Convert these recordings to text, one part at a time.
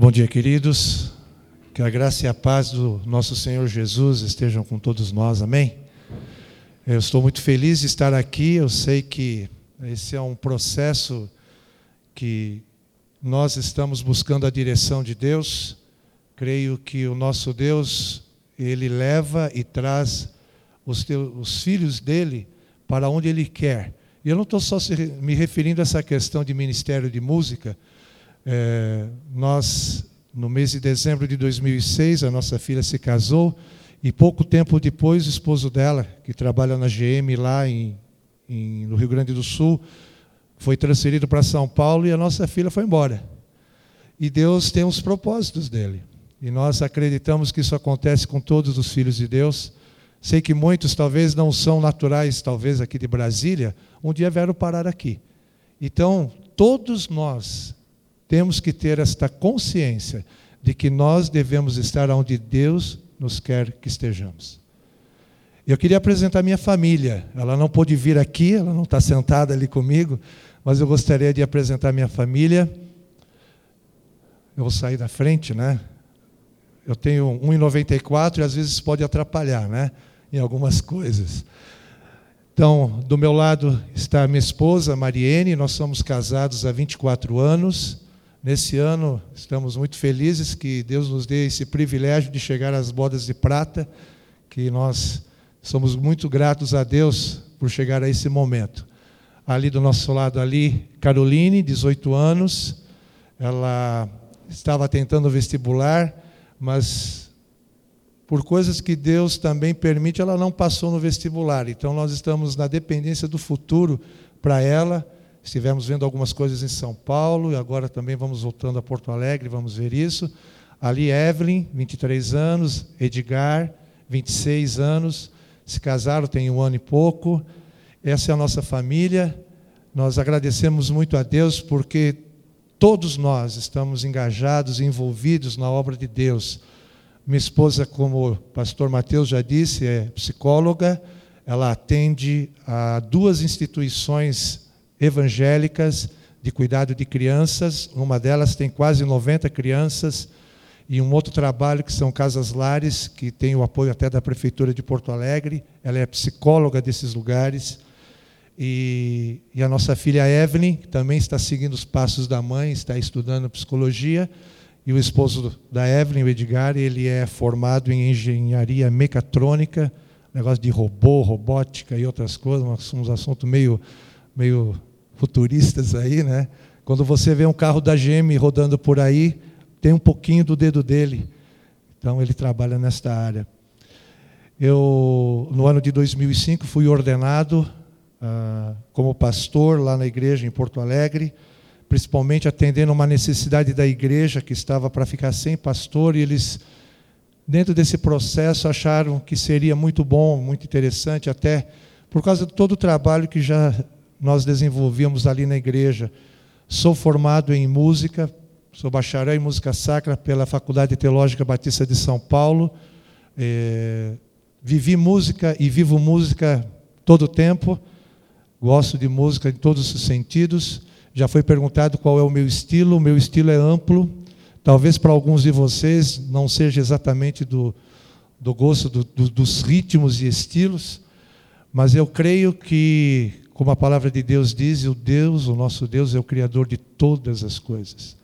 Bom dia, queridos. Que a graça e a paz do nosso Senhor Jesus estejam com todos nós, amém? Eu estou muito feliz de estar aqui. Eu sei que esse é um processo que nós estamos buscando a direção de Deus. Creio que o nosso Deus, ele leva e traz os, teus, os filhos dele para onde ele quer. E eu não estou só me referindo a essa questão de ministério de música, é, nós, no mês de dezembro de 2006, a nossa filha se casou e pouco tempo depois, o esposo dela, que trabalha na GM lá em, em, no Rio Grande do Sul, foi transferido para São Paulo e a nossa filha foi embora. E Deus tem os propósitos dele. E nós acreditamos que isso acontece com todos os filhos de Deus. Sei que muitos talvez não são naturais, talvez aqui de Brasília, um dia vieram parar aqui. Então, todos nós temos que ter esta consciência de que nós devemos estar onde Deus nos quer que estejamos. Eu queria apresentar minha família. Ela não pôde vir aqui, ela não está sentada ali comigo, mas eu gostaria de apresentar minha família. Eu vou sair da frente, né? Eu tenho 1,94 e às vezes pode atrapalhar, né? Em algumas coisas. Então, do meu lado está minha esposa, Mariene, nós somos casados há 24 anos. Nesse ano, estamos muito felizes que Deus nos dê esse privilégio de chegar às bodas de prata, que nós somos muito gratos a Deus por chegar a esse momento. Ali do nosso lado ali, Caroline, 18 anos, ela estava tentando vestibular, mas por coisas que Deus também permite, ela não passou no vestibular. Então nós estamos na dependência do futuro para ela Estivemos vendo algumas coisas em São Paulo e agora também vamos voltando a Porto Alegre, vamos ver isso. Ali, Evelyn, 23 anos, Edgar, 26 anos, se casaram tem um ano e pouco. Essa é a nossa família. Nós agradecemos muito a Deus porque todos nós estamos engajados e envolvidos na obra de Deus. Minha esposa, como o pastor Mateus já disse, é psicóloga. Ela atende a duas instituições evangélicas de cuidado de crianças. Uma delas tem quase 90 crianças e um outro trabalho que são casas lares, que tem o apoio até da prefeitura de Porto Alegre. Ela é psicóloga desses lugares. E, e a nossa filha Evelyn que também está seguindo os passos da mãe, está estudando psicologia. E o esposo da Evelyn, o Edgar, ele é formado em engenharia mecatrônica, negócio de robô, robótica e outras coisas, uns assuntos meio, meio futuristas aí, né? Quando você vê um carro da GM rodando por aí, tem um pouquinho do dedo dele. Então ele trabalha nesta área. Eu, no ano de 2005, fui ordenado ah, como pastor lá na igreja em Porto Alegre, principalmente atendendo uma necessidade da igreja que estava para ficar sem pastor e eles dentro desse processo acharam que seria muito bom, muito interessante até por causa de todo o trabalho que já nós desenvolvíamos ali na igreja. Sou formado em música, sou bacharel em música sacra pela Faculdade Teológica Batista de São Paulo. É, vivi música e vivo música todo o tempo. Gosto de música em todos os sentidos. Já foi perguntado qual é o meu estilo. O meu estilo é amplo. Talvez para alguns de vocês não seja exatamente do, do gosto do, do, dos ritmos e estilos, mas eu creio que como a palavra de Deus diz, o Deus, o nosso Deus, é o Criador de todas as coisas.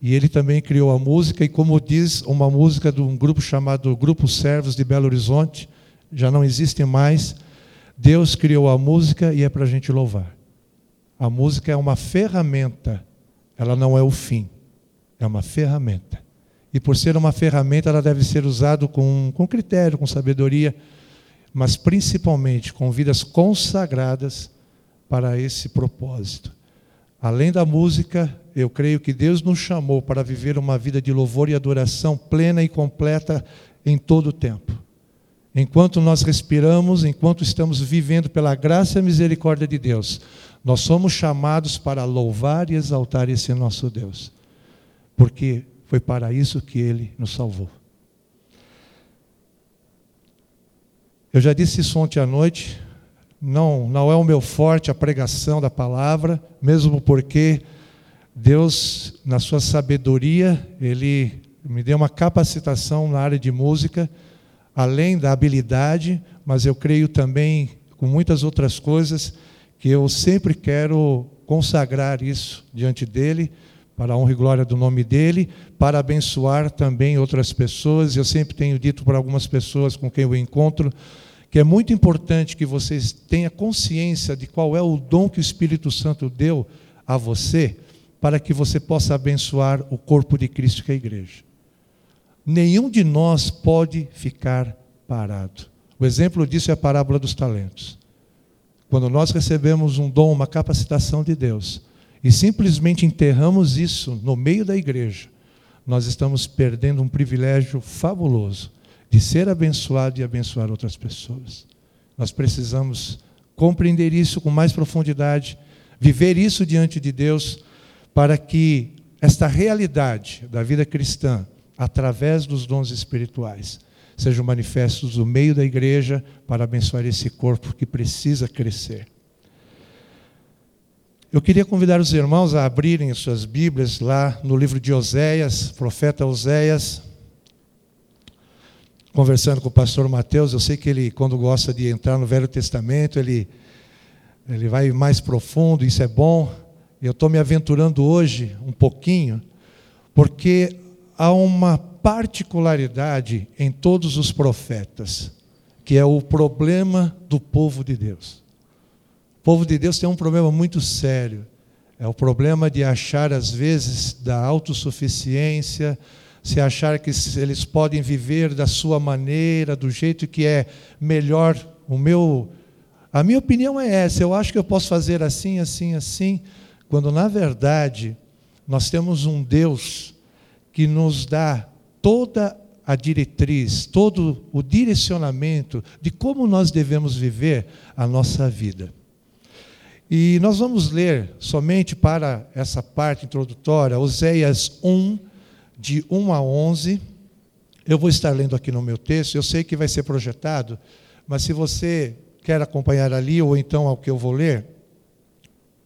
E ele também criou a música, e como diz uma música de um grupo chamado Grupo Servos de Belo Horizonte, já não existe mais. Deus criou a música e é para a gente louvar. A música é uma ferramenta, ela não é o fim, é uma ferramenta. E por ser uma ferramenta, ela deve ser usada com, com critério, com sabedoria, mas principalmente com vidas consagradas para esse propósito. Além da música, eu creio que Deus nos chamou para viver uma vida de louvor e adoração plena e completa em todo o tempo. Enquanto nós respiramos, enquanto estamos vivendo pela graça e misericórdia de Deus, nós somos chamados para louvar e exaltar esse nosso Deus, porque foi para isso que ele nos salvou. Eu já disse isso ontem à noite, não, não é o meu forte a pregação da palavra, mesmo porque Deus, na sua sabedoria, Ele me deu uma capacitação na área de música, além da habilidade, mas eu creio também com muitas outras coisas que eu sempre quero consagrar isso diante dele, para a honra e glória do nome dele, para abençoar também outras pessoas. Eu sempre tenho dito para algumas pessoas com quem eu encontro que é muito importante que vocês tenham consciência de qual é o dom que o Espírito Santo deu a você, para que você possa abençoar o corpo de Cristo, que é a igreja. Nenhum de nós pode ficar parado. O exemplo disso é a parábola dos talentos. Quando nós recebemos um dom, uma capacitação de Deus, e simplesmente enterramos isso no meio da igreja, nós estamos perdendo um privilégio fabuloso de ser abençoado e abençoar outras pessoas. Nós precisamos compreender isso com mais profundidade, viver isso diante de Deus, para que esta realidade da vida cristã, através dos dons espirituais, sejam manifestos no meio da igreja para abençoar esse corpo que precisa crescer. Eu queria convidar os irmãos a abrirem suas Bíblias lá no livro de Oséias, profeta Oséias, conversando com o pastor Mateus, eu sei que ele, quando gosta de entrar no Velho Testamento, ele, ele vai mais profundo, isso é bom. Eu estou me aventurando hoje um pouquinho, porque há uma particularidade em todos os profetas, que é o problema do povo de Deus. O povo de Deus tem um problema muito sério. É o problema de achar, às vezes, da autossuficiência, se achar que eles podem viver da sua maneira, do jeito que é melhor. O meu, a minha opinião é essa. Eu acho que eu posso fazer assim, assim, assim, quando na verdade nós temos um Deus que nos dá toda a diretriz, todo o direcionamento de como nós devemos viver a nossa vida. E nós vamos ler somente para essa parte introdutória, Oséias 1, de 1 a 11. Eu vou estar lendo aqui no meu texto, eu sei que vai ser projetado, mas se você quer acompanhar ali ou então ao que eu vou ler,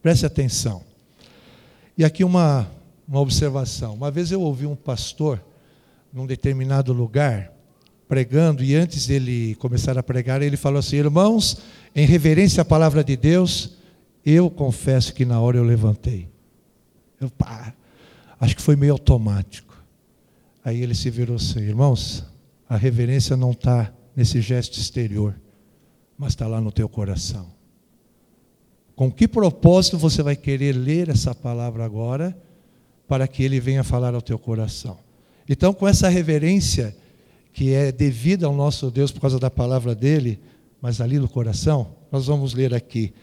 preste atenção. E aqui uma, uma observação. Uma vez eu ouvi um pastor num determinado lugar pregando e antes dele começar a pregar, ele falou assim: "Irmãos, em reverência à palavra de Deus, eu confesso que na hora eu levantei. Eu, pá, acho que foi meio automático. Aí ele se virou assim: irmãos, a reverência não está nesse gesto exterior, mas está lá no teu coração. Com que propósito você vai querer ler essa palavra agora, para que ele venha falar ao teu coração? Então, com essa reverência que é devida ao nosso Deus por causa da palavra dele, mas ali no coração, nós vamos ler aqui.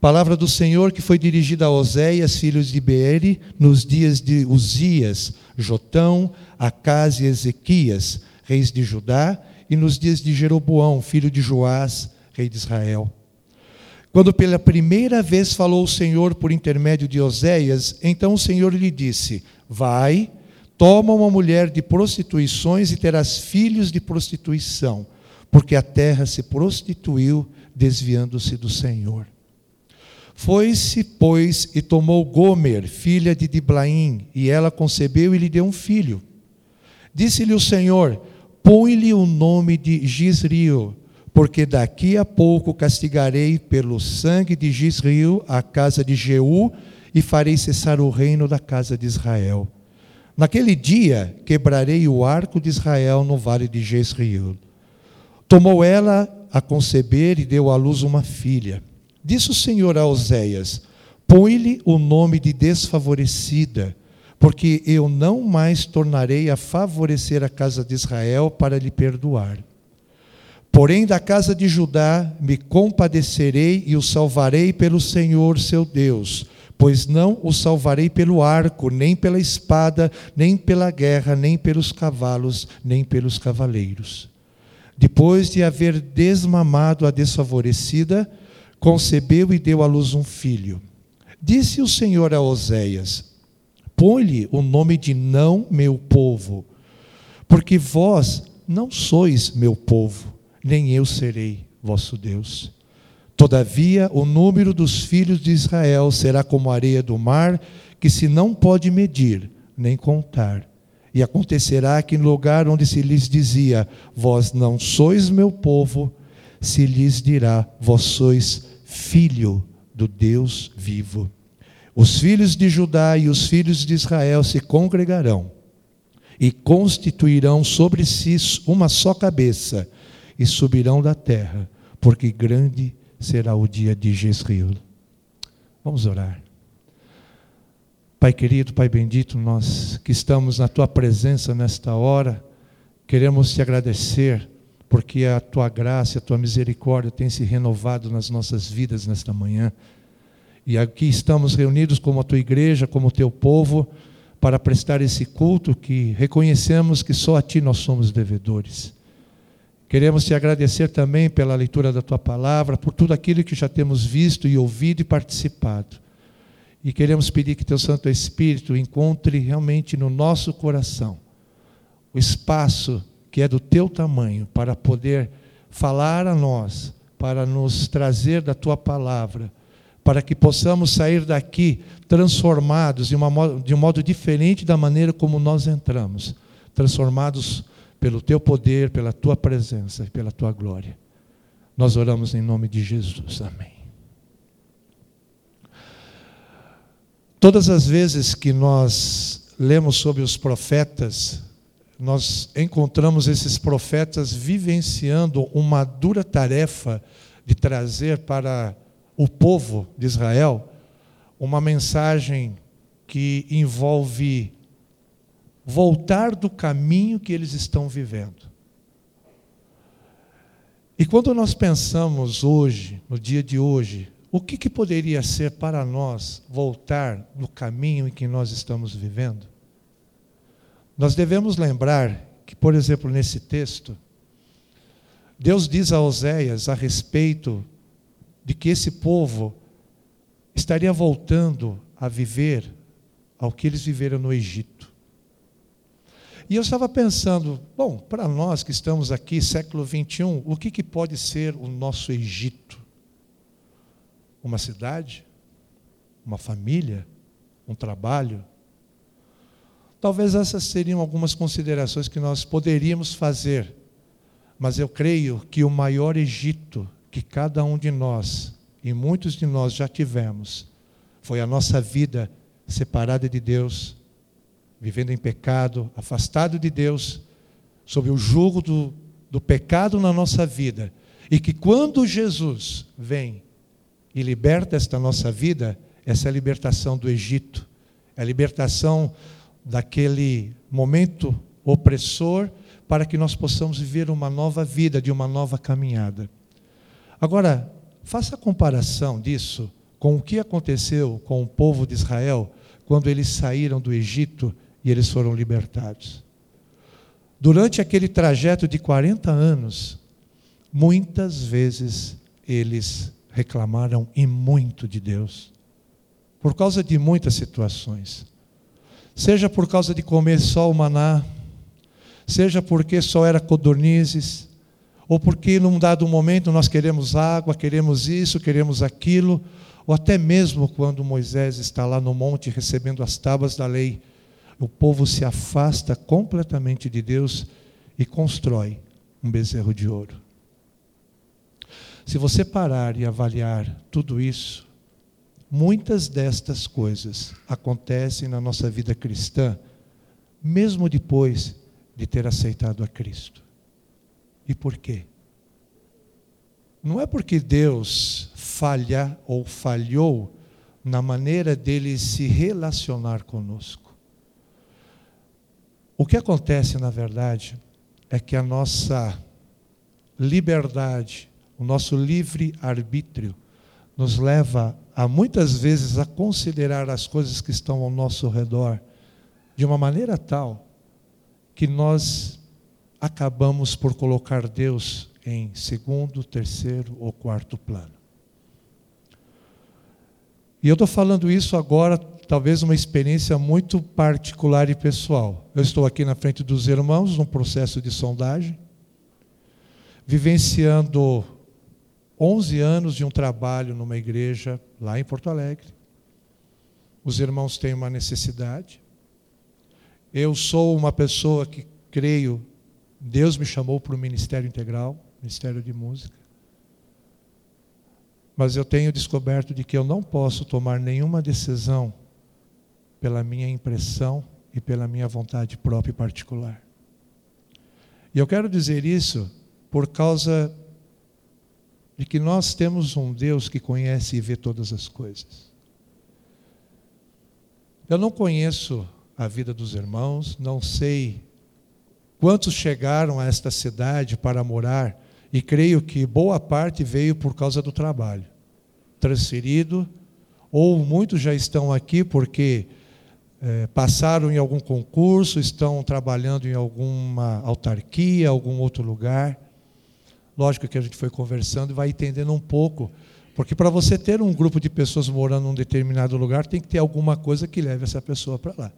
Palavra do Senhor que foi dirigida a Oséias, filhos de Beeri, nos dias de Uzias, Jotão, Acas e Ezequias, reis de Judá, e nos dias de Jeroboão, filho de Joás, rei de Israel. Quando pela primeira vez falou o Senhor por intermédio de Oséias, então o Senhor lhe disse: Vai, toma uma mulher de prostituições e terás filhos de prostituição, porque a terra se prostituiu, desviando-se do Senhor. Foi-se, pois, e tomou Gomer, filha de Diblaim, e ela concebeu e lhe deu um filho. Disse-lhe o Senhor: Põe-lhe o nome de Gisrio, porque daqui a pouco castigarei pelo sangue de Gisrio a casa de Jeú e farei cessar o reino da casa de Israel. Naquele dia quebrarei o arco de Israel no vale de Jezreel. Tomou ela a conceber e deu à luz uma filha. Disse o Senhor a Oséias: Põe-lhe o nome de desfavorecida, porque eu não mais tornarei a favorecer a casa de Israel para lhe perdoar. Porém, da casa de Judá me compadecerei e o salvarei pelo Senhor seu Deus, pois não o salvarei pelo arco, nem pela espada, nem pela guerra, nem pelos cavalos, nem pelos cavaleiros. Depois de haver desmamado a desfavorecida, concebeu e deu à luz um filho. Disse o Senhor a Oséias: Põe-lhe o nome de não meu povo, porque vós não sois meu povo, nem eu serei vosso Deus. Todavia, o número dos filhos de Israel será como a areia do mar, que se não pode medir nem contar. E acontecerá que no lugar onde se lhes dizia, vós não sois meu povo, se lhes dirá, vós sois filho do Deus vivo. Os filhos de Judá e os filhos de Israel se congregarão e constituirão sobre si uma só cabeça e subirão da terra, porque grande será o dia de Jezreel. Vamos orar. Pai querido, Pai bendito, nós que estamos na tua presença nesta hora, queremos te agradecer porque a tua graça, a tua misericórdia tem se renovado nas nossas vidas nesta manhã. E aqui estamos reunidos como a tua igreja, como o teu povo, para prestar esse culto que reconhecemos que só a ti nós somos devedores. Queremos te agradecer também pela leitura da tua palavra, por tudo aquilo que já temos visto e ouvido e participado. E queremos pedir que teu Santo Espírito encontre realmente no nosso coração o espaço que é do teu tamanho para poder falar a nós, para nos trazer da tua palavra para que possamos sair daqui transformados de, uma, de um modo diferente da maneira como nós entramos transformados pelo teu poder, pela tua presença e pela tua glória. Nós oramos em nome de Jesus. Amém. Todas as vezes que nós lemos sobre os profetas, nós encontramos esses profetas vivenciando uma dura tarefa de trazer para o povo de Israel uma mensagem que envolve voltar do caminho que eles estão vivendo. E quando nós pensamos hoje, no dia de hoje, o que, que poderia ser para nós voltar no caminho em que nós estamos vivendo? Nós devemos lembrar que, por exemplo, nesse texto, Deus diz a Oséias a respeito de que esse povo estaria voltando a viver ao que eles viveram no Egito. E eu estava pensando, bom, para nós que estamos aqui, século 21, o que, que pode ser o nosso Egito? Uma cidade? Uma família? Um trabalho? Talvez essas seriam algumas considerações que nós poderíamos fazer, mas eu creio que o maior Egito que cada um de nós, e muitos de nós já tivemos, foi a nossa vida separada de Deus, vivendo em pecado, afastado de Deus, sob o jugo do, do pecado na nossa vida. E que quando Jesus vem e liberta esta nossa vida, essa é a libertação do Egito, é a libertação daquele momento opressor para que nós possamos viver uma nova vida, de uma nova caminhada. Agora, faça a comparação disso com o que aconteceu com o povo de Israel quando eles saíram do Egito e eles foram libertados. Durante aquele trajeto de 40 anos, muitas vezes eles reclamaram e muito de Deus, por causa de muitas situações. Seja por causa de comer só o maná, seja porque só era codornizes, ou porque num dado momento nós queremos água, queremos isso, queremos aquilo, ou até mesmo quando Moisés está lá no monte recebendo as tábuas da lei, o povo se afasta completamente de Deus e constrói um bezerro de ouro. Se você parar e avaliar tudo isso, muitas destas coisas acontecem na nossa vida cristã, mesmo depois de ter aceitado a Cristo. E por quê? Não é porque Deus falha ou falhou na maneira dele se relacionar conosco. O que acontece, na verdade, é que a nossa liberdade, o nosso livre arbítrio, nos leva a muitas vezes a considerar as coisas que estão ao nosso redor de uma maneira tal que nós acabamos por colocar Deus em segundo, terceiro ou quarto plano. E eu estou falando isso agora, talvez uma experiência muito particular e pessoal. Eu estou aqui na frente dos irmãos, num processo de sondagem, vivenciando 11 anos de um trabalho numa igreja lá em Porto Alegre, os irmãos têm uma necessidade. Eu sou uma pessoa que creio, Deus me chamou para o ministério integral, ministério de música. Mas eu tenho descoberto de que eu não posso tomar nenhuma decisão pela minha impressão e pela minha vontade própria e particular. E eu quero dizer isso por causa de que nós temos um Deus que conhece e vê todas as coisas. Eu não conheço a vida dos irmãos, não sei quantos chegaram a esta cidade para morar, e creio que boa parte veio por causa do trabalho, transferido, ou muitos já estão aqui porque é, passaram em algum concurso, estão trabalhando em alguma autarquia, algum outro lugar. Lógico que a gente foi conversando e vai entendendo um pouco porque para você ter um grupo de pessoas morando num determinado lugar, tem que ter alguma coisa que leve essa pessoa para lá.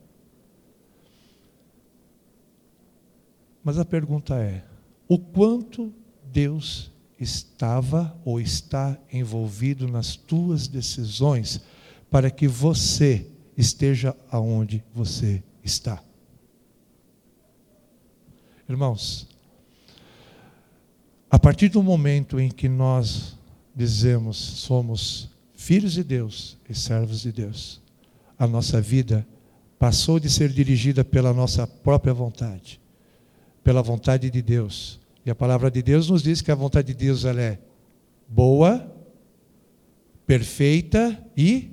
Mas a pergunta é: o quanto Deus estava ou está envolvido nas tuas decisões para que você esteja aonde você está? Irmãos, a partir do momento em que nós dizemos somos filhos de Deus e servos de Deus, a nossa vida passou de ser dirigida pela nossa própria vontade, pela vontade de Deus. E a palavra de Deus nos diz que a vontade de Deus ela é boa, perfeita e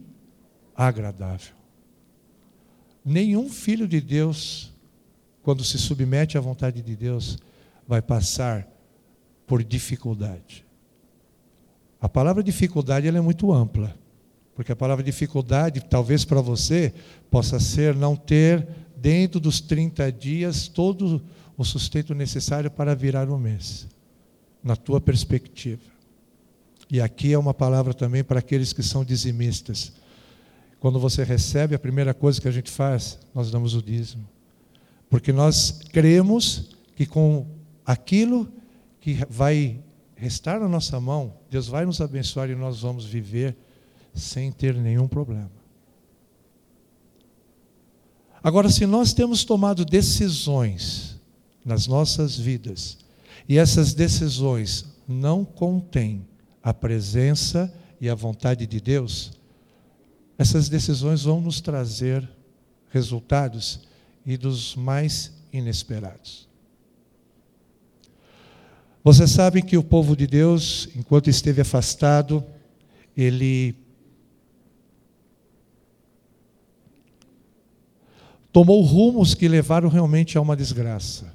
agradável. Nenhum filho de Deus, quando se submete à vontade de Deus, vai passar por dificuldade. A palavra dificuldade ela é muito ampla, porque a palavra dificuldade, talvez para você, possa ser não ter dentro dos 30 dias todo o sustento necessário para virar um mês, na tua perspectiva. E aqui é uma palavra também para aqueles que são dizimistas. Quando você recebe, a primeira coisa que a gente faz, nós damos o dízimo. Porque nós cremos que com aquilo que vai restar na nossa mão, Deus vai nos abençoar e nós vamos viver sem ter nenhum problema. Agora, se nós temos tomado decisões nas nossas vidas e essas decisões não contêm a presença e a vontade de Deus, essas decisões vão nos trazer resultados e dos mais inesperados. Você sabe que o povo de Deus, enquanto esteve afastado, ele tomou rumos que levaram realmente a uma desgraça.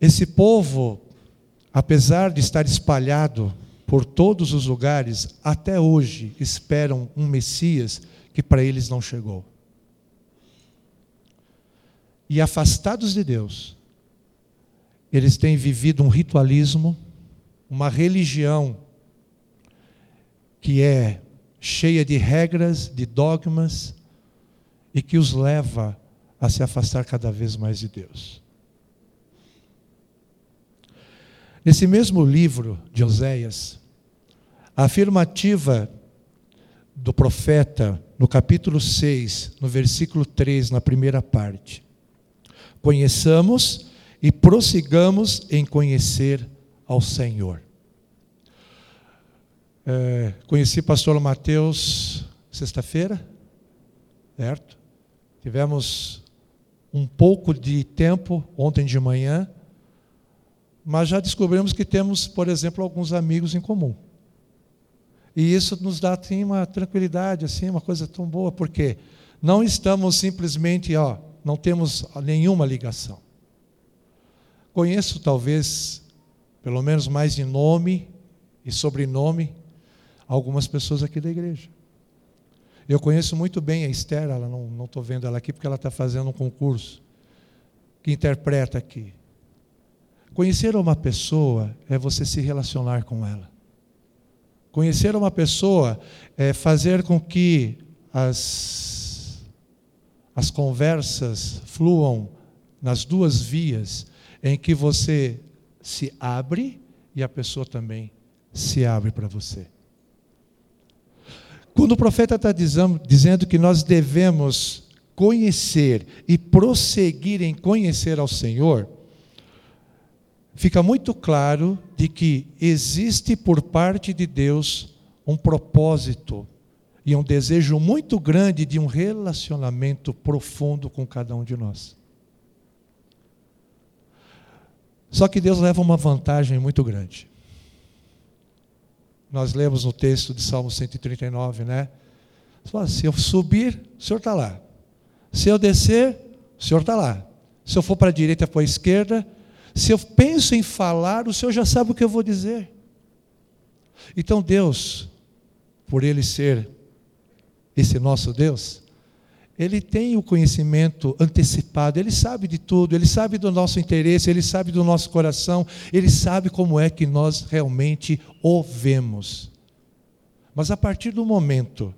Esse povo, apesar de estar espalhado por todos os lugares, até hoje esperam um Messias que para eles não chegou. E afastados de Deus, eles têm vivido um ritualismo, uma religião que é cheia de regras, de dogmas e que os leva a se afastar cada vez mais de Deus. Nesse mesmo livro de Oséias, a afirmativa do profeta, no capítulo 6, no versículo 3, na primeira parte. Conheçamos e prossigamos em conhecer ao Senhor. É, conheci pastor Mateus sexta-feira, certo? Tivemos um pouco de tempo ontem de manhã, mas já descobrimos que temos, por exemplo, alguns amigos em comum. E isso nos dá assim, uma tranquilidade, assim, uma coisa tão boa, porque não estamos simplesmente, ó, não temos nenhuma ligação. Conheço talvez, pelo menos mais de nome e sobrenome, algumas pessoas aqui da igreja. Eu conheço muito bem a Esther, ela não estou vendo ela aqui porque ela está fazendo um concurso que interpreta aqui. Conhecer uma pessoa é você se relacionar com ela. Conhecer uma pessoa é fazer com que as, as conversas fluam nas duas vias em que você se abre e a pessoa também se abre para você. Quando o profeta está dizendo que nós devemos conhecer e prosseguir em conhecer ao Senhor, fica muito claro de que existe por parte de Deus um propósito e um desejo muito grande de um relacionamento profundo com cada um de nós. Só que Deus leva uma vantagem muito grande. Nós lemos no texto de Salmo 139, né? Se eu subir, o Senhor está lá. Se eu descer, o Senhor está lá. Se eu for para a direita, para a esquerda, se eu penso em falar, o Senhor já sabe o que eu vou dizer. Então Deus, por Ele ser esse nosso Deus, Ele tem o conhecimento antecipado, Ele sabe de tudo, Ele sabe do nosso interesse, Ele sabe do nosso coração, Ele sabe como é que nós realmente o vemos. Mas a partir do momento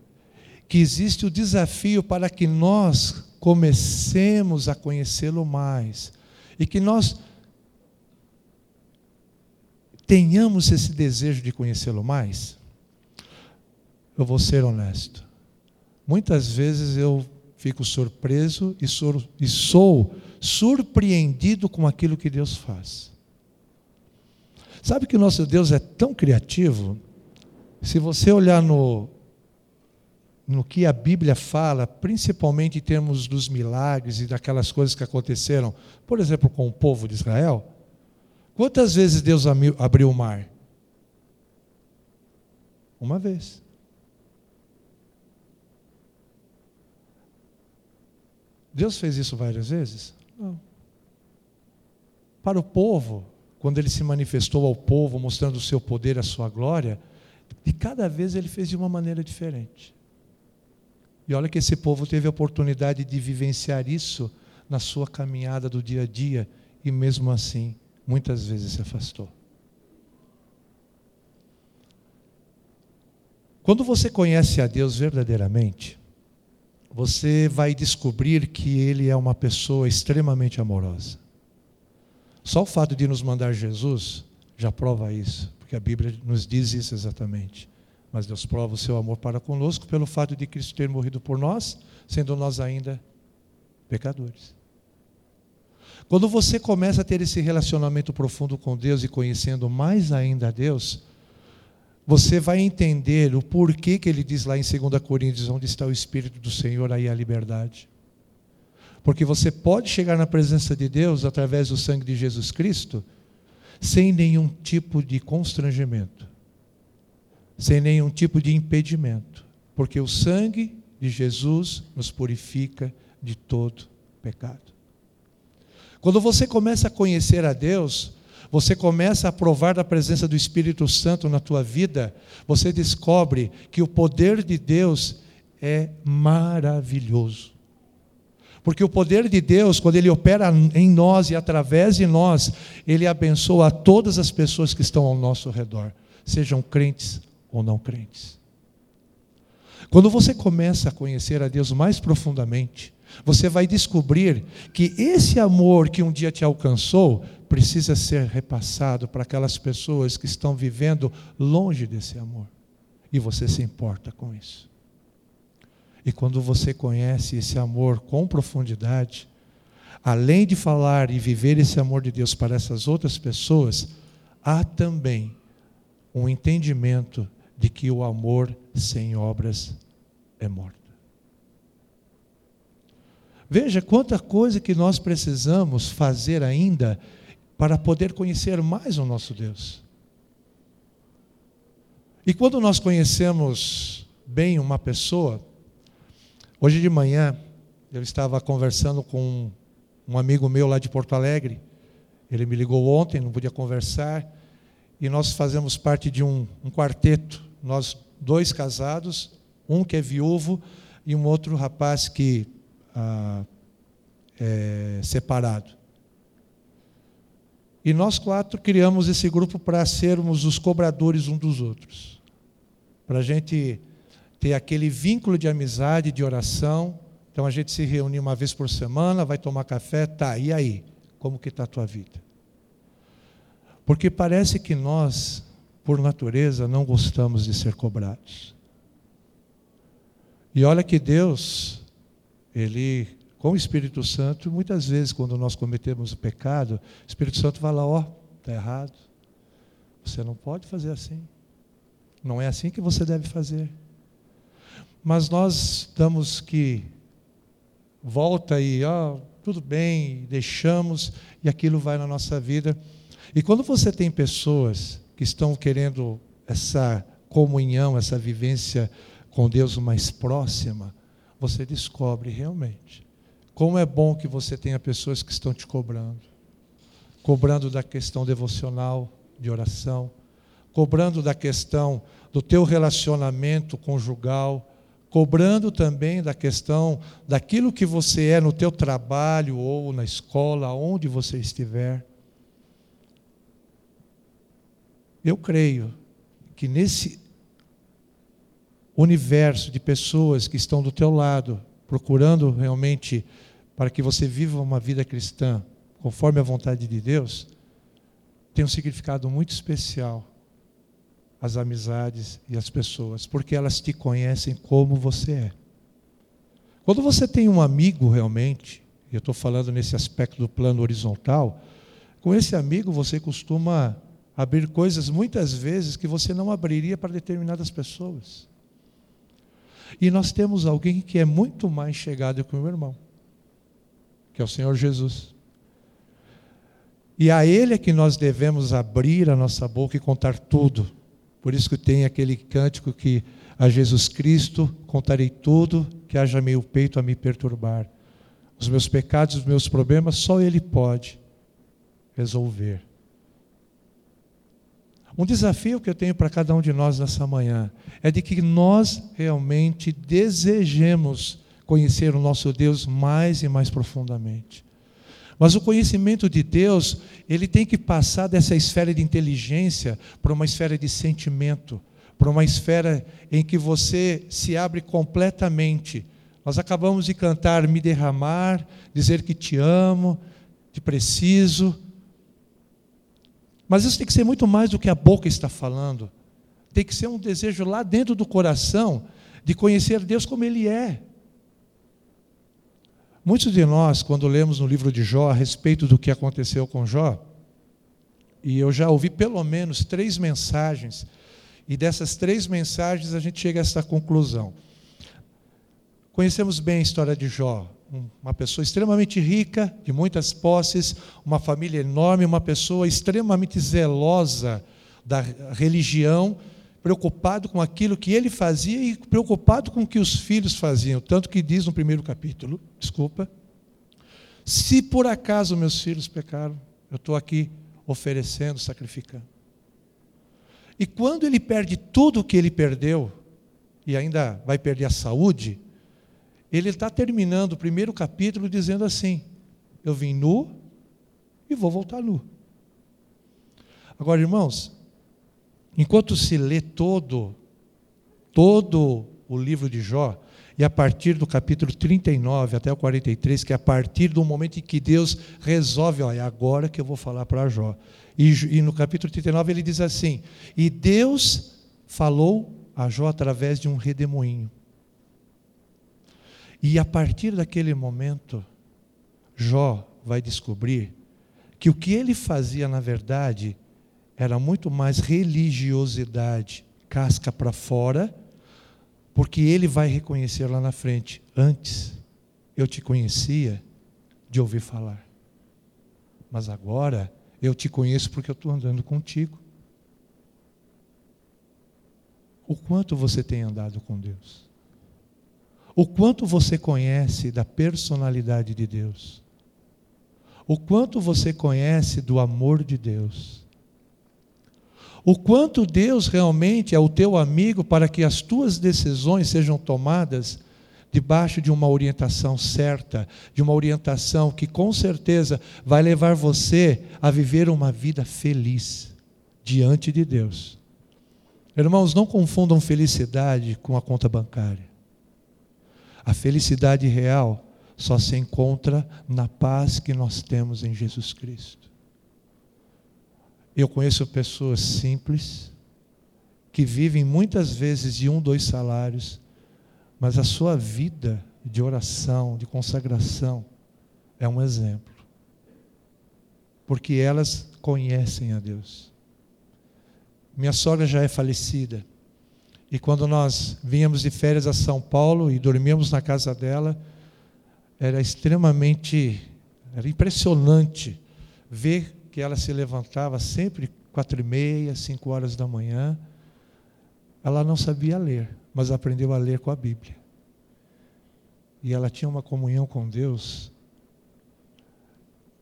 que existe o desafio para que nós comecemos a conhecê-lo mais e que nós tenhamos esse desejo de conhecê-lo mais, eu vou ser honesto. Muitas vezes eu fico surpreso e sou, e sou surpreendido com aquilo que Deus faz. Sabe que o nosso Deus é tão criativo? Se você olhar no, no que a Bíblia fala, principalmente em termos dos milagres e daquelas coisas que aconteceram, por exemplo, com o povo de Israel, Quantas vezes Deus abriu o mar? Uma vez. Deus fez isso várias vezes? Não. Para o povo, quando ele se manifestou ao povo, mostrando o seu poder, a sua glória, de cada vez ele fez de uma maneira diferente. E olha que esse povo teve a oportunidade de vivenciar isso na sua caminhada do dia a dia, e mesmo assim muitas vezes se afastou. Quando você conhece a Deus verdadeiramente, você vai descobrir que Ele é uma pessoa extremamente amorosa. Só o fato de nos mandar Jesus já prova isso, porque a Bíblia nos diz isso exatamente. Mas Deus prova o seu amor para conosco pelo fato de Cristo ter morrido por nós, sendo nós ainda pecadores. Quando você começa a ter esse relacionamento profundo com Deus e conhecendo mais ainda a Deus, você vai entender o porquê que ele diz lá em 2 Coríntios, onde está o Espírito do Senhor, aí a liberdade. Porque você pode chegar na presença de Deus através do sangue de Jesus Cristo, sem nenhum tipo de constrangimento, sem nenhum tipo de impedimento, porque o sangue de Jesus nos purifica de todo pecado. Quando você começa a conhecer a Deus, você começa a provar da presença do Espírito Santo na tua vida, você descobre que o poder de Deus é maravilhoso. Porque o poder de Deus, quando Ele opera em nós e através de nós, Ele abençoa todas as pessoas que estão ao nosso redor, sejam crentes ou não crentes. Quando você começa a conhecer a Deus mais profundamente, você vai descobrir que esse amor que um dia te alcançou precisa ser repassado para aquelas pessoas que estão vivendo longe desse amor. E você se importa com isso. E quando você conhece esse amor com profundidade, além de falar e viver esse amor de Deus para essas outras pessoas, há também um entendimento de que o amor sem obras é morto. Veja quanta coisa que nós precisamos fazer ainda para poder conhecer mais o nosso Deus. E quando nós conhecemos bem uma pessoa, hoje de manhã eu estava conversando com um amigo meu lá de Porto Alegre. Ele me ligou ontem, não podia conversar, e nós fazemos parte de um, um quarteto. Nós dois casados, um que é viúvo e um outro rapaz que ah, é, separado. E nós quatro criamos esse grupo para sermos os cobradores um dos outros. Para a gente ter aquele vínculo de amizade, de oração. Então a gente se reúne uma vez por semana, vai tomar café, tá, e aí? Como que está a tua vida? Porque parece que nós, por natureza, não gostamos de ser cobrados. E olha que Deus, Ele, com o Espírito Santo, muitas vezes, quando nós cometemos o pecado, o Espírito Santo vai lá, ó, oh, está errado. Você não pode fazer assim. Não é assim que você deve fazer. Mas nós damos que volta e, ó, oh, tudo bem, deixamos, e aquilo vai na nossa vida. E quando você tem pessoas que estão querendo essa comunhão, essa vivência com Deus mais próxima, você descobre realmente como é bom que você tenha pessoas que estão te cobrando. Cobrando da questão devocional, de oração, cobrando da questão do teu relacionamento conjugal, cobrando também da questão daquilo que você é no teu trabalho ou na escola, onde você estiver. Eu creio que nesse universo de pessoas que estão do teu lado, procurando realmente para que você viva uma vida cristã conforme a vontade de Deus, tem um significado muito especial as amizades e as pessoas, porque elas te conhecem como você é. Quando você tem um amigo realmente, eu estou falando nesse aspecto do plano horizontal, com esse amigo você costuma abrir coisas muitas vezes que você não abriria para determinadas pessoas. E nós temos alguém que é muito mais chegado que o meu irmão, que é o Senhor Jesus. E a Ele é que nós devemos abrir a nossa boca e contar tudo. Por isso que tem aquele cântico que a Jesus Cristo contarei tudo, que haja meio peito a me perturbar. Os meus pecados, os meus problemas, só Ele pode resolver. Um desafio que eu tenho para cada um de nós nessa manhã é de que nós realmente desejemos conhecer o nosso Deus mais e mais profundamente. Mas o conhecimento de Deus, ele tem que passar dessa esfera de inteligência para uma esfera de sentimento, para uma esfera em que você se abre completamente. Nós acabamos de cantar Me derramar, dizer que te amo, te preciso, mas isso tem que ser muito mais do que a boca está falando. Tem que ser um desejo lá dentro do coração de conhecer Deus como Ele é. Muitos de nós, quando lemos no livro de Jó a respeito do que aconteceu com Jó, e eu já ouvi pelo menos três mensagens, e dessas três mensagens a gente chega a essa conclusão. Conhecemos bem a história de Jó, uma pessoa extremamente rica, de muitas posses, uma família enorme, uma pessoa extremamente zelosa da religião, preocupado com aquilo que ele fazia e preocupado com o que os filhos faziam. Tanto que diz no primeiro capítulo, desculpa, se por acaso meus filhos pecaram, eu estou aqui oferecendo, sacrificando. E quando ele perde tudo o que ele perdeu, e ainda vai perder a saúde, ele está terminando o primeiro capítulo dizendo assim: Eu vim nu e vou voltar nu. Agora, irmãos, enquanto se lê todo, todo o livro de Jó, e a partir do capítulo 39 até o 43, que é a partir do momento em que Deus resolve, olha, é agora que eu vou falar para Jó. E, e no capítulo 39 ele diz assim: E Deus falou a Jó através de um redemoinho. E a partir daquele momento, Jó vai descobrir que o que ele fazia, na verdade, era muito mais religiosidade, casca para fora, porque ele vai reconhecer lá na frente: antes eu te conhecia de ouvir falar, mas agora eu te conheço porque eu estou andando contigo. O quanto você tem andado com Deus? O quanto você conhece da personalidade de Deus. O quanto você conhece do amor de Deus. O quanto Deus realmente é o teu amigo para que as tuas decisões sejam tomadas debaixo de uma orientação certa, de uma orientação que com certeza vai levar você a viver uma vida feliz diante de Deus. Irmãos, não confundam felicidade com a conta bancária. A felicidade real só se encontra na paz que nós temos em Jesus Cristo. Eu conheço pessoas simples, que vivem muitas vezes de um, dois salários, mas a sua vida de oração, de consagração, é um exemplo. Porque elas conhecem a Deus. Minha sogra já é falecida. E quando nós vínhamos de férias a São Paulo e dormíamos na casa dela, era extremamente, era impressionante ver que ela se levantava sempre quatro e meia, cinco horas da manhã. Ela não sabia ler, mas aprendeu a ler com a Bíblia. E ela tinha uma comunhão com Deus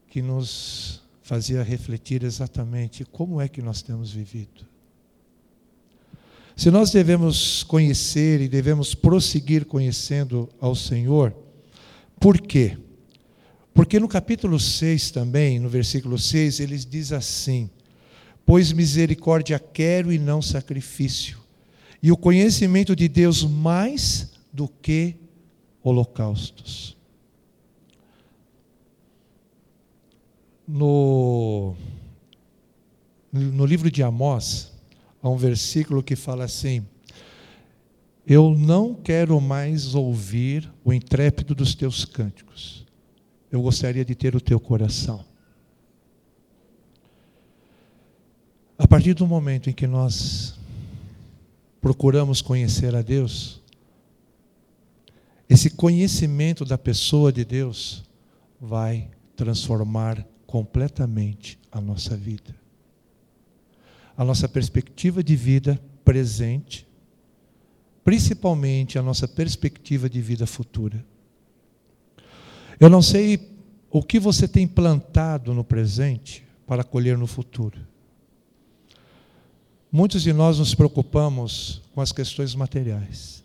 que nos fazia refletir exatamente como é que nós temos vivido. Se nós devemos conhecer e devemos prosseguir conhecendo ao Senhor, por quê? Porque no capítulo 6 também, no versículo 6, ele diz assim: Pois misericórdia quero e não sacrifício, e o conhecimento de Deus mais do que holocaustos. No, no livro de Amós, há um versículo que fala assim: Eu não quero mais ouvir o intrépido dos teus cânticos, eu gostaria de ter o teu coração. A partir do momento em que nós procuramos conhecer a Deus, esse conhecimento da pessoa de Deus vai transformar completamente a nossa vida. A nossa perspectiva de vida presente, principalmente a nossa perspectiva de vida futura. Eu não sei o que você tem plantado no presente para colher no futuro. Muitos de nós nos preocupamos com as questões materiais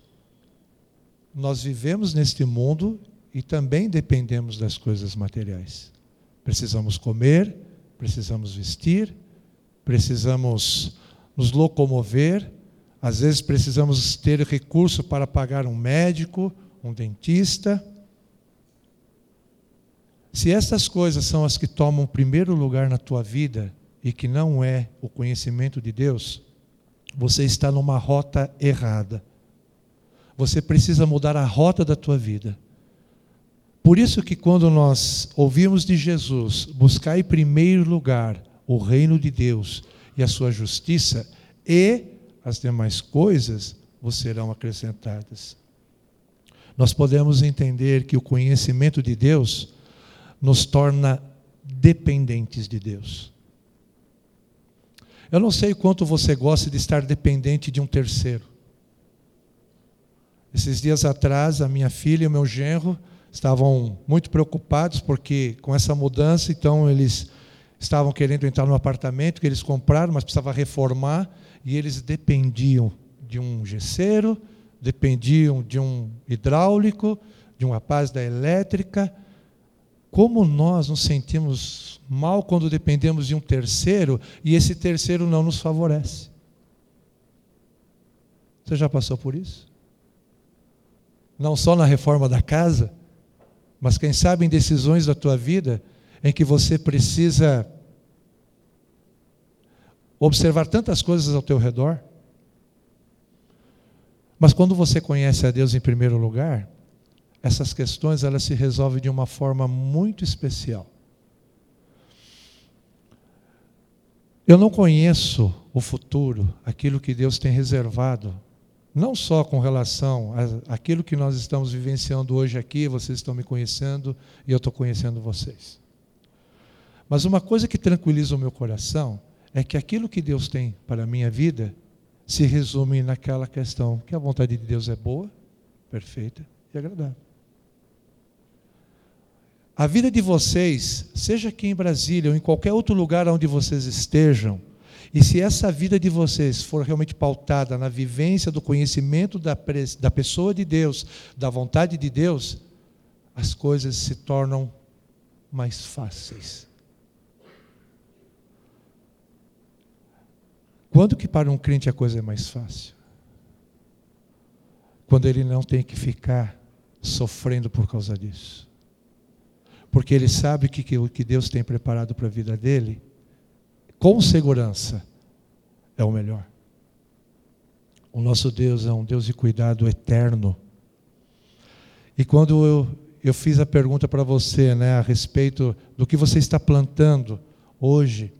nós vivemos neste mundo e também dependemos das coisas materiais. Precisamos comer, precisamos vestir, precisamos nos locomover, às vezes precisamos ter recurso para pagar um médico, um dentista. Se estas coisas são as que tomam primeiro lugar na tua vida e que não é o conhecimento de Deus, você está numa rota errada. Você precisa mudar a rota da tua vida. Por isso que quando nós ouvimos de Jesus, buscar em primeiro lugar o reino de Deus e a sua justiça, e as demais coisas vos serão acrescentadas. Nós podemos entender que o conhecimento de Deus nos torna dependentes de Deus. Eu não sei quanto você gosta de estar dependente de um terceiro. Esses dias atrás, a minha filha e o meu genro estavam muito preocupados porque com essa mudança, então eles estavam querendo entrar no apartamento que eles compraram, mas precisava reformar e eles dependiam de um gesseiro, dependiam de um hidráulico, de um rapaz da elétrica. Como nós nos sentimos mal quando dependemos de um terceiro e esse terceiro não nos favorece? Você já passou por isso? não só na reforma da casa, mas quem sabe em decisões da tua vida em que você precisa observar tantas coisas ao teu redor. Mas quando você conhece a Deus em primeiro lugar, essas questões elas se resolvem de uma forma muito especial. Eu não conheço o futuro, aquilo que Deus tem reservado não só com relação àquilo que nós estamos vivenciando hoje aqui, vocês estão me conhecendo e eu estou conhecendo vocês. Mas uma coisa que tranquiliza o meu coração é que aquilo que Deus tem para a minha vida se resume naquela questão que a vontade de Deus é boa, perfeita e agradável. A vida de vocês, seja aqui em Brasília ou em qualquer outro lugar onde vocês estejam, e se essa vida de vocês for realmente pautada na vivência do conhecimento da, da pessoa de Deus, da vontade de Deus, as coisas se tornam mais fáceis. Quando que para um crente a coisa é mais fácil? Quando ele não tem que ficar sofrendo por causa disso. Porque ele sabe que o que Deus tem preparado para a vida dele com segurança, é o melhor. O nosso Deus é um Deus de cuidado eterno, E quando eu, eu fiz a pergunta para você, né, a respeito do que você está plantando hoje,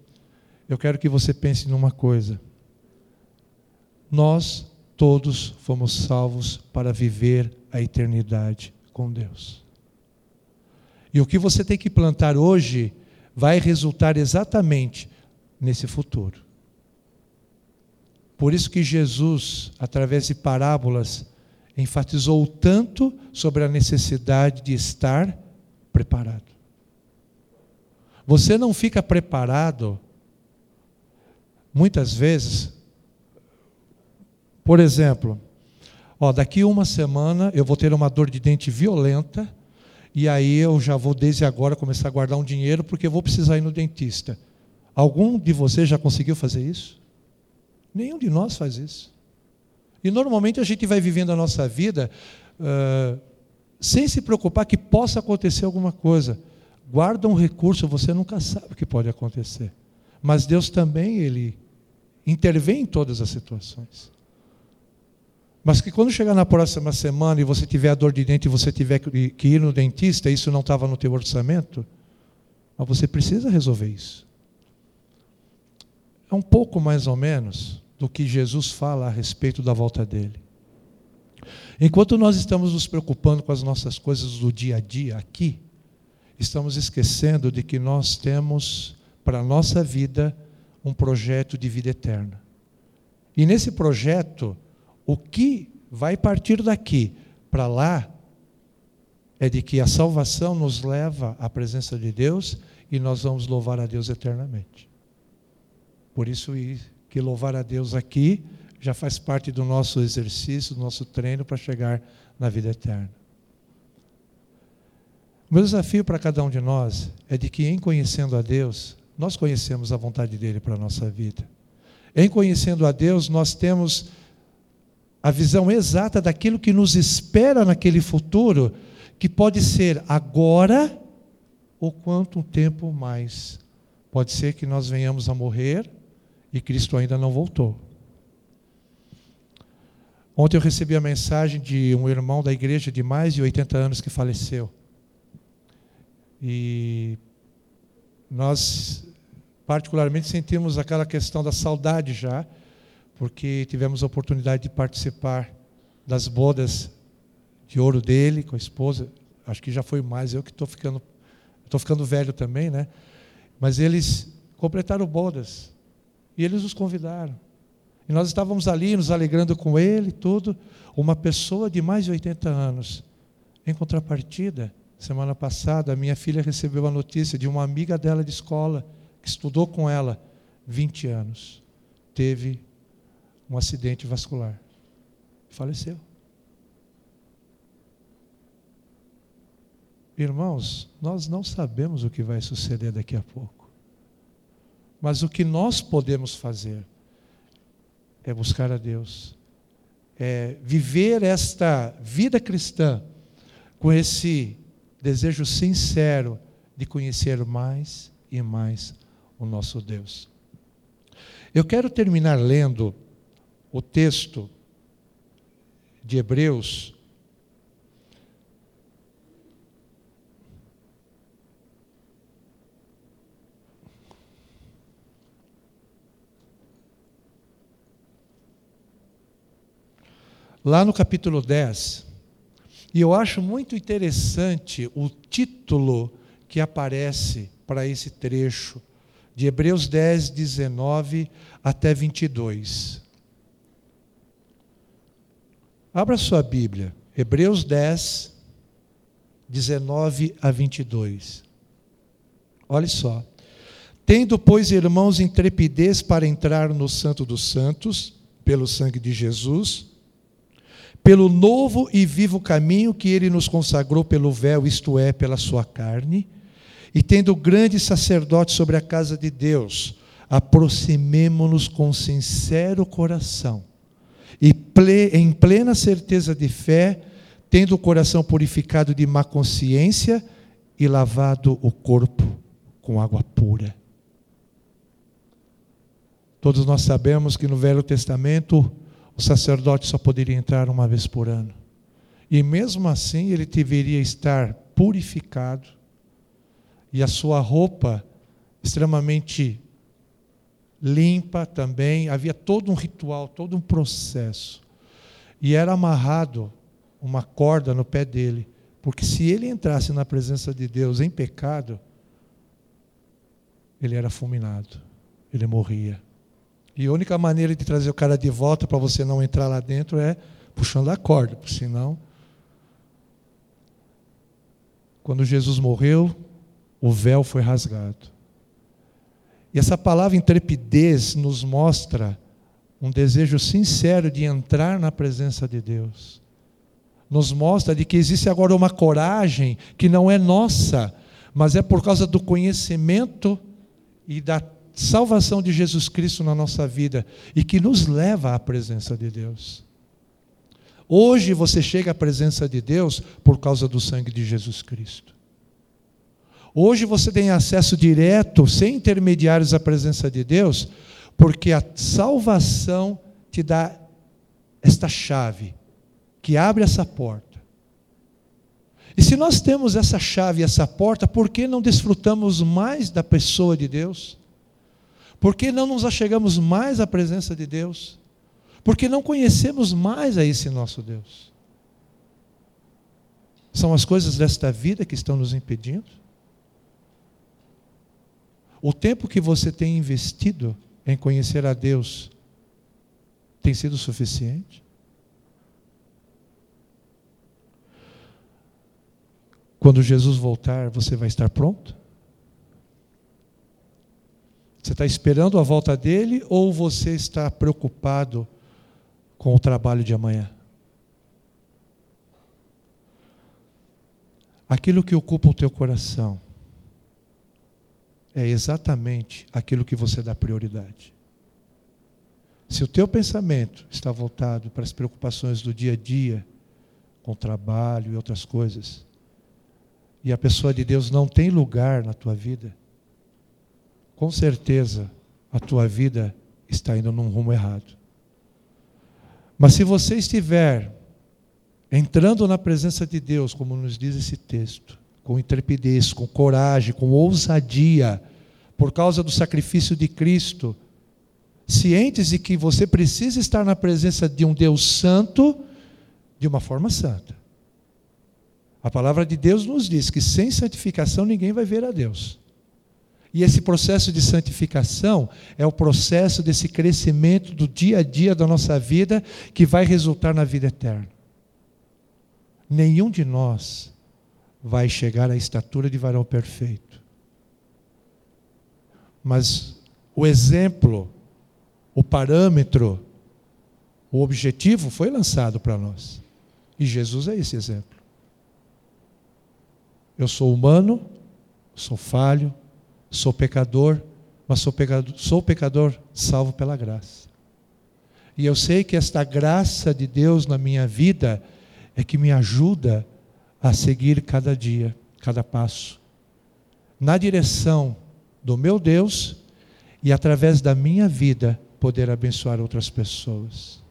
eu quero que você pense numa coisa. Nós todos fomos salvos para viver a eternidade com Deus. E o que você tem que plantar hoje vai resultar exatamente nesse futuro. Por isso que Jesus, através de parábolas, enfatizou tanto sobre a necessidade de estar preparado. Você não fica preparado, muitas vezes, por exemplo, ó, daqui uma semana eu vou ter uma dor de dente violenta, e aí eu já vou desde agora começar a guardar um dinheiro porque eu vou precisar ir no dentista. Algum de vocês já conseguiu fazer isso? Nenhum de nós faz isso. E normalmente a gente vai vivendo a nossa vida uh, sem se preocupar que possa acontecer alguma coisa. Guarda um recurso, você nunca sabe o que pode acontecer. Mas Deus também, Ele intervém em todas as situações. Mas que quando chegar na próxima semana e você tiver a dor de dente e você tiver que ir no dentista, isso não estava no teu orçamento, mas você precisa resolver isso. É um pouco mais ou menos do que Jesus fala a respeito da volta dele. Enquanto nós estamos nos preocupando com as nossas coisas do dia a dia aqui, estamos esquecendo de que nós temos para a nossa vida um projeto de vida eterna. E nesse projeto, o que vai partir daqui para lá é de que a salvação nos leva à presença de Deus e nós vamos louvar a Deus eternamente. Por isso, que louvar a Deus aqui já faz parte do nosso exercício, do nosso treino para chegar na vida eterna. O meu desafio para cada um de nós é de que, em conhecendo a Deus, nós conhecemos a vontade dele para a nossa vida. Em conhecendo a Deus, nós temos a visão exata daquilo que nos espera naquele futuro, que pode ser agora ou quanto tempo mais. Pode ser que nós venhamos a morrer e Cristo ainda não voltou. Ontem eu recebi a mensagem de um irmão da igreja de mais de 80 anos que faleceu. E nós, particularmente, sentimos aquela questão da saudade já, porque tivemos a oportunidade de participar das bodas de ouro dele com a esposa. Acho que já foi mais, eu que estou ficando, estou ficando velho também, né? Mas eles completaram bodas. E eles os convidaram. E nós estávamos ali nos alegrando com ele, tudo. Uma pessoa de mais de 80 anos. Em contrapartida, semana passada, a minha filha recebeu a notícia de uma amiga dela de escola, que estudou com ela 20 anos. Teve um acidente vascular. Faleceu. Irmãos, nós não sabemos o que vai suceder daqui a pouco. Mas o que nós podemos fazer é buscar a Deus, é viver esta vida cristã com esse desejo sincero de conhecer mais e mais o nosso Deus. Eu quero terminar lendo o texto de Hebreus, lá no capítulo 10. E eu acho muito interessante o título que aparece para esse trecho, de Hebreus 10, 19 até 22. Abra sua Bíblia, Hebreus 10, 19 a 22. Olha só. Tendo, pois, irmãos, intrepidez para entrar no Santo dos Santos, pelo sangue de Jesus, pelo novo e vivo caminho que ele nos consagrou pelo véu, isto é, pela sua carne, e tendo grande sacerdote sobre a casa de Deus, aproximemo-nos com sincero coração em plena certeza de fé, tendo o coração purificado de má consciência e lavado o corpo com água pura. Todos nós sabemos que no Velho Testamento o sacerdote só poderia entrar uma vez por ano. E mesmo assim ele deveria estar purificado e a sua roupa extremamente limpa também. Havia todo um ritual, todo um processo. E era amarrado uma corda no pé dele, porque se ele entrasse na presença de Deus em pecado, ele era fulminado, ele morria. E a única maneira de trazer o cara de volta para você não entrar lá dentro é puxando a corda, porque senão. Quando Jesus morreu, o véu foi rasgado. E essa palavra intrepidez nos mostra um desejo sincero de entrar na presença de Deus. Nos mostra de que existe agora uma coragem que não é nossa, mas é por causa do conhecimento e da salvação de Jesus Cristo na nossa vida e que nos leva à presença de Deus. Hoje você chega à presença de Deus por causa do sangue de Jesus Cristo. Hoje você tem acesso direto, sem intermediários, à presença de Deus, porque a salvação te dá esta chave que abre essa porta. E se nós temos essa chave, essa porta, por que não desfrutamos mais da pessoa de Deus? Por que não nos achegamos mais à presença de Deus? Porque não conhecemos mais a esse nosso Deus. São as coisas desta vida que estão nos impedindo? O tempo que você tem investido em conhecer a Deus tem sido suficiente? Quando Jesus voltar, você vai estar pronto? Você está esperando a volta dele ou você está preocupado com o trabalho de amanhã? Aquilo que ocupa o teu coração é exatamente aquilo que você dá prioridade. Se o teu pensamento está voltado para as preocupações do dia a dia, com trabalho e outras coisas, e a pessoa de Deus não tem lugar na tua vida, com certeza a tua vida está indo num rumo errado. Mas se você estiver entrando na presença de Deus, como nos diz esse texto, com intrepidez, com coragem, com ousadia, por causa do sacrifício de Cristo, cientes de que você precisa estar na presença de um Deus santo de uma forma santa. A palavra de Deus nos diz que sem santificação ninguém vai ver a Deus. E esse processo de santificação é o processo desse crescimento do dia a dia da nossa vida que vai resultar na vida eterna. Nenhum de nós vai chegar à estatura de varão perfeito. Mas o exemplo, o parâmetro, o objetivo foi lançado para nós. E Jesus é esse exemplo. Eu sou humano, sou falho, sou pecador, mas sou pecador, sou pecador salvo pela graça. E eu sei que esta graça de Deus na minha vida é que me ajuda a seguir cada dia, cada passo, na direção do meu Deus e através da minha vida poder abençoar outras pessoas.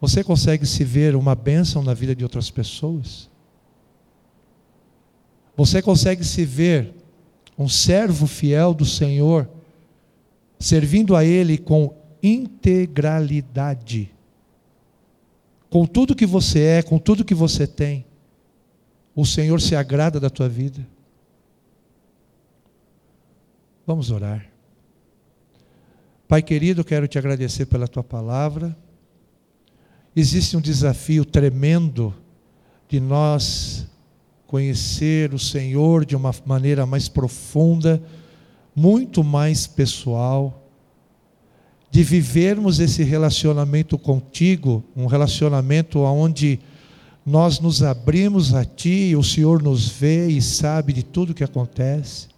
Você consegue se ver uma bênção na vida de outras pessoas? Você consegue se ver um servo fiel do Senhor, servindo a Ele com integralidade, com tudo que você é, com tudo que você tem? O Senhor se agrada da tua vida? Vamos orar. Pai querido, quero te agradecer pela tua palavra. Existe um desafio tremendo de nós conhecer o Senhor de uma maneira mais profunda, muito mais pessoal, de vivermos esse relacionamento contigo, um relacionamento onde nós nos abrimos a Ti, o Senhor nos vê e sabe de tudo que acontece.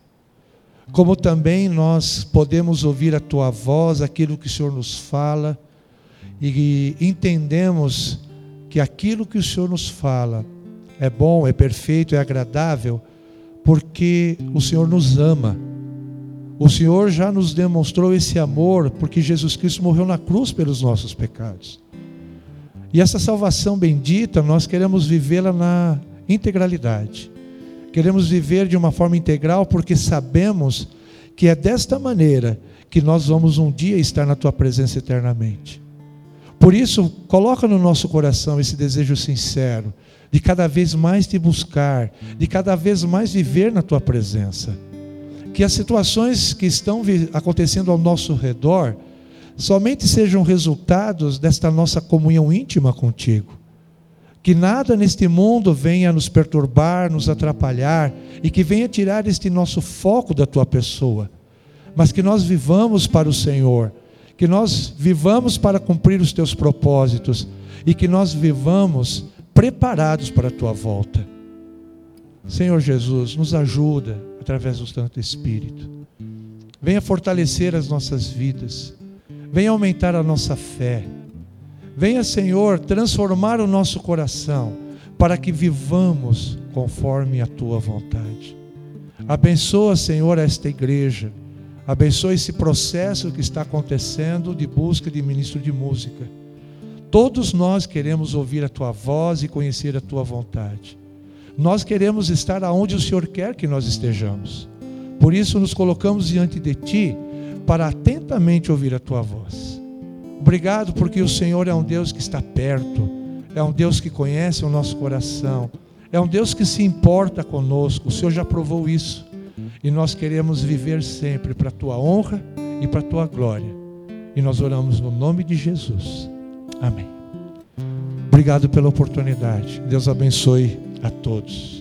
Como também nós podemos ouvir a Tua voz, aquilo que o Senhor nos fala, e entendemos que aquilo que o Senhor nos fala é bom, é perfeito, é agradável, porque o Senhor nos ama. O Senhor já nos demonstrou esse amor, porque Jesus Cristo morreu na cruz pelos nossos pecados. E essa salvação bendita, nós queremos vivê-la na integralidade. Queremos viver de uma forma integral porque sabemos que é desta maneira que nós vamos um dia estar na tua presença eternamente. Por isso, coloca no nosso coração esse desejo sincero de cada vez mais te buscar, de cada vez mais viver na tua presença. Que as situações que estão acontecendo ao nosso redor somente sejam resultados desta nossa comunhão íntima contigo. Que nada neste mundo venha nos perturbar, nos atrapalhar e que venha tirar este nosso foco da tua pessoa, mas que nós vivamos para o Senhor, que nós vivamos para cumprir os teus propósitos e que nós vivamos preparados para a tua volta. Senhor Jesus, nos ajuda através do Santo Espírito. Venha fortalecer as nossas vidas. Venha aumentar a nossa fé. Venha, Senhor, transformar o nosso coração para que vivamos conforme a tua vontade. Abençoa, Senhor, esta igreja. Abençoa esse processo que está acontecendo de busca de ministro de música. Todos nós queremos ouvir a tua voz e conhecer a tua vontade. Nós queremos estar aonde o Senhor quer que nós estejamos. Por isso nos colocamos diante de ti para ouvir a tua voz. Obrigado porque o Senhor é um Deus que está perto, é um Deus que conhece o nosso coração, é um Deus que se importa conosco. O Senhor já provou isso. E nós queremos viver sempre para a tua honra e para a tua glória. E nós oramos no nome de Jesus. Amém. Obrigado pela oportunidade. Deus abençoe a todos.